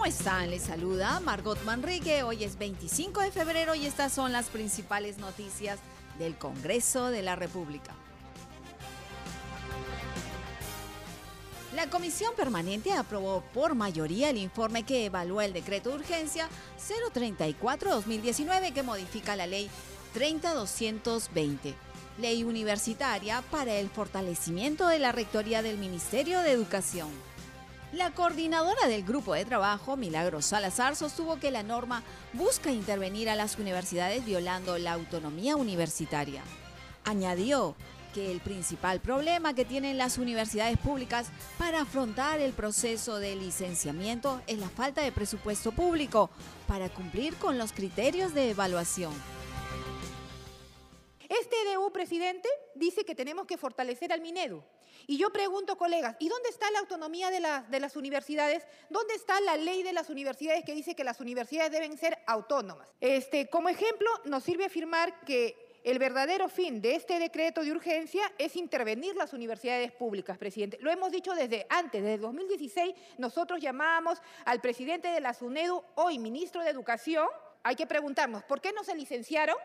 ¿Cómo están? Les saluda Margot Manrique. Hoy es 25 de febrero y estas son las principales noticias del Congreso de la República. La Comisión Permanente aprobó por mayoría el informe que evalúa el decreto de urgencia 034-2019 que modifica la ley 30220, ley universitaria para el fortalecimiento de la Rectoría del Ministerio de Educación. La coordinadora del grupo de trabajo, Milagros Salazar, sostuvo que la norma busca intervenir a las universidades violando la autonomía universitaria. Añadió que el principal problema que tienen las universidades públicas para afrontar el proceso de licenciamiento es la falta de presupuesto público para cumplir con los criterios de evaluación. Este DU, presidente, dice que tenemos que fortalecer al Minedu. Y yo pregunto, colegas, ¿y dónde está la autonomía de, la, de, las universidades? ¿Dónde está la ley de las universidades que dice que las universidades deben ser autónomas? Este, como ejemplo, nos sirve afirmar que el verdadero fin de este decreto de urgencia es intervenir las universidades públicas, presidente. Lo hemos dicho desde antes, desde 2016, nosotros llamábamos al presidente de la SUNEDU, hoy ministro de Educación. Hay que preguntarnos, ¿por qué no se licenciaron?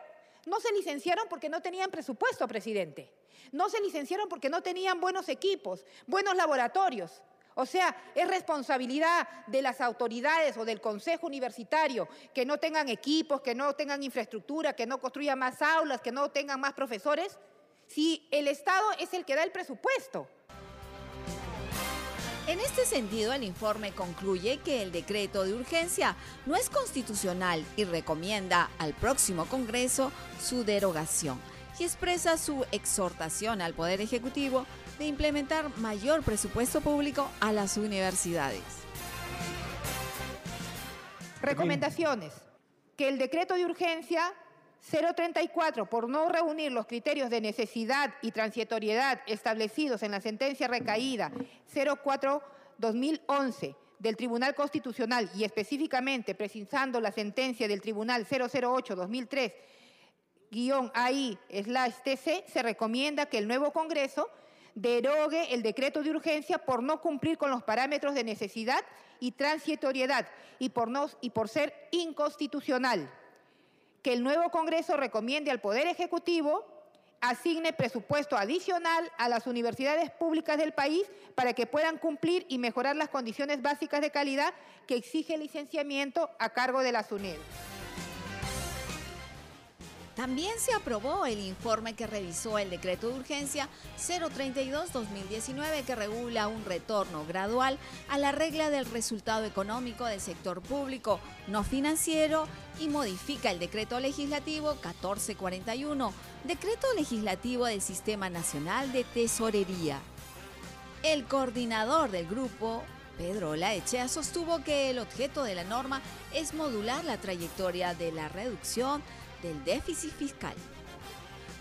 No se licenciaron porque no tenían presupuesto, presidente. No se licenciaron porque no tenían buenos equipos, buenos laboratorios. O sea, es responsabilidad de las autoridades o del Consejo Universitario que no tengan equipos, que no tengan infraestructura, que no construyan más aulas, que no tengan más profesores, si el Estado es el que da el presupuesto. En este sentido, el informe concluye que el decreto de urgencia no es constitucional y recomienda al próximo Congreso su derogación y expresa su exhortación al Poder Ejecutivo de implementar mayor presupuesto público a las universidades. Recomendaciones. Que el decreto de urgencia 034, por no reunir los criterios de necesidad y transitoriedad establecidos en la sentencia recaída 04-2011 del Tribunal Constitucional y específicamente precisando la sentencia del Tribunal 008-2003 AI-TC, se recomienda que el nuevo Congreso derogue el decreto de urgencia por no cumplir con los parámetros de necesidad y transitoriedad y por, no, y por ser inconstitucional que el nuevo Congreso recomiende al Poder Ejecutivo asigne presupuesto adicional a las universidades públicas del país para que puedan cumplir y mejorar las condiciones básicas de calidad que exige el licenciamiento a cargo de la SUNED. También se aprobó el informe que revisó el decreto de urgencia 032-2019 que regula un retorno gradual a la regla del resultado económico del sector público no financiero y modifica el decreto legislativo 1441, decreto legislativo del Sistema Nacional de Tesorería. El coordinador del grupo, Pedro Laechea, sostuvo que el objeto de la norma es modular la trayectoria de la reducción del déficit fiscal.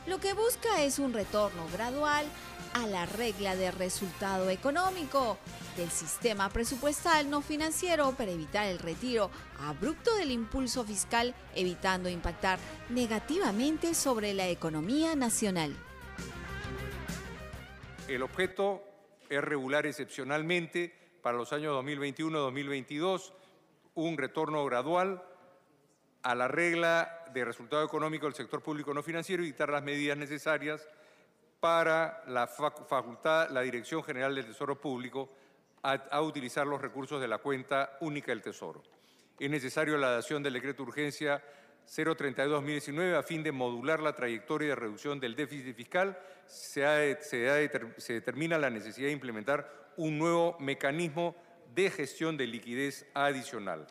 Lo que busca es un retorno gradual a la regla de resultado económico del sistema presupuestal no financiero para evitar el retiro abrupto del impulso fiscal, evitando impactar negativamente sobre la economía nacional. El objeto es regular excepcionalmente para los años 2021-2022 un retorno gradual a la regla de resultado económico del sector público no financiero y dictar las medidas necesarias para la facultad, la Dirección General del Tesoro Público, a, utilizar los recursos de la cuenta única del Tesoro. Es necesario la adaptación del decreto de urgencia 032-2019 a fin de modular la trayectoria de reducción del déficit fiscal. Se determina la necesidad de implementar un nuevo mecanismo de gestión de liquidez adicional.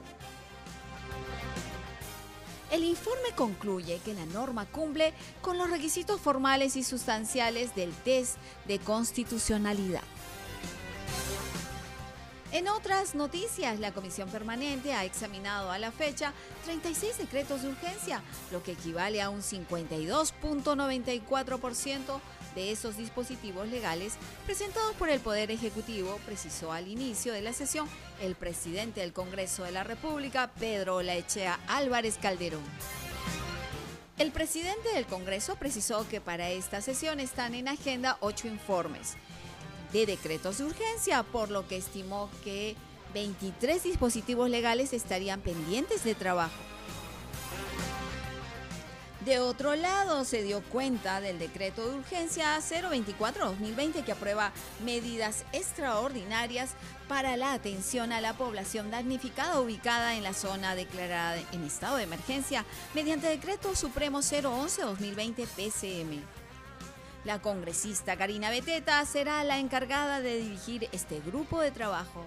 El informe concluye que la norma cumple con los requisitos formales y sustanciales del test de constitucionalidad. En otras noticias, la Comisión Permanente ha examinado a la fecha 36 decretos de urgencia, lo que equivale a un 52.94% de esos dispositivos legales presentados por el Poder Ejecutivo, precisó al inicio de la sesión el presidente del Congreso de la República, Pedro Laechea Álvarez Calderón. El presidente del Congreso precisó que para esta sesión están en agenda ocho informes de decretos de urgencia, por lo que estimó que 23 dispositivos legales estarían pendientes de trabajo. De otro lado, se dio cuenta del decreto de urgencia 024-2020 que aprueba medidas extraordinarias para la atención a la población damnificada ubicada en la zona declarada en estado de emergencia mediante decreto supremo 011-2020 PCM. La congresista Karina Beteta será la encargada de dirigir este grupo de trabajo.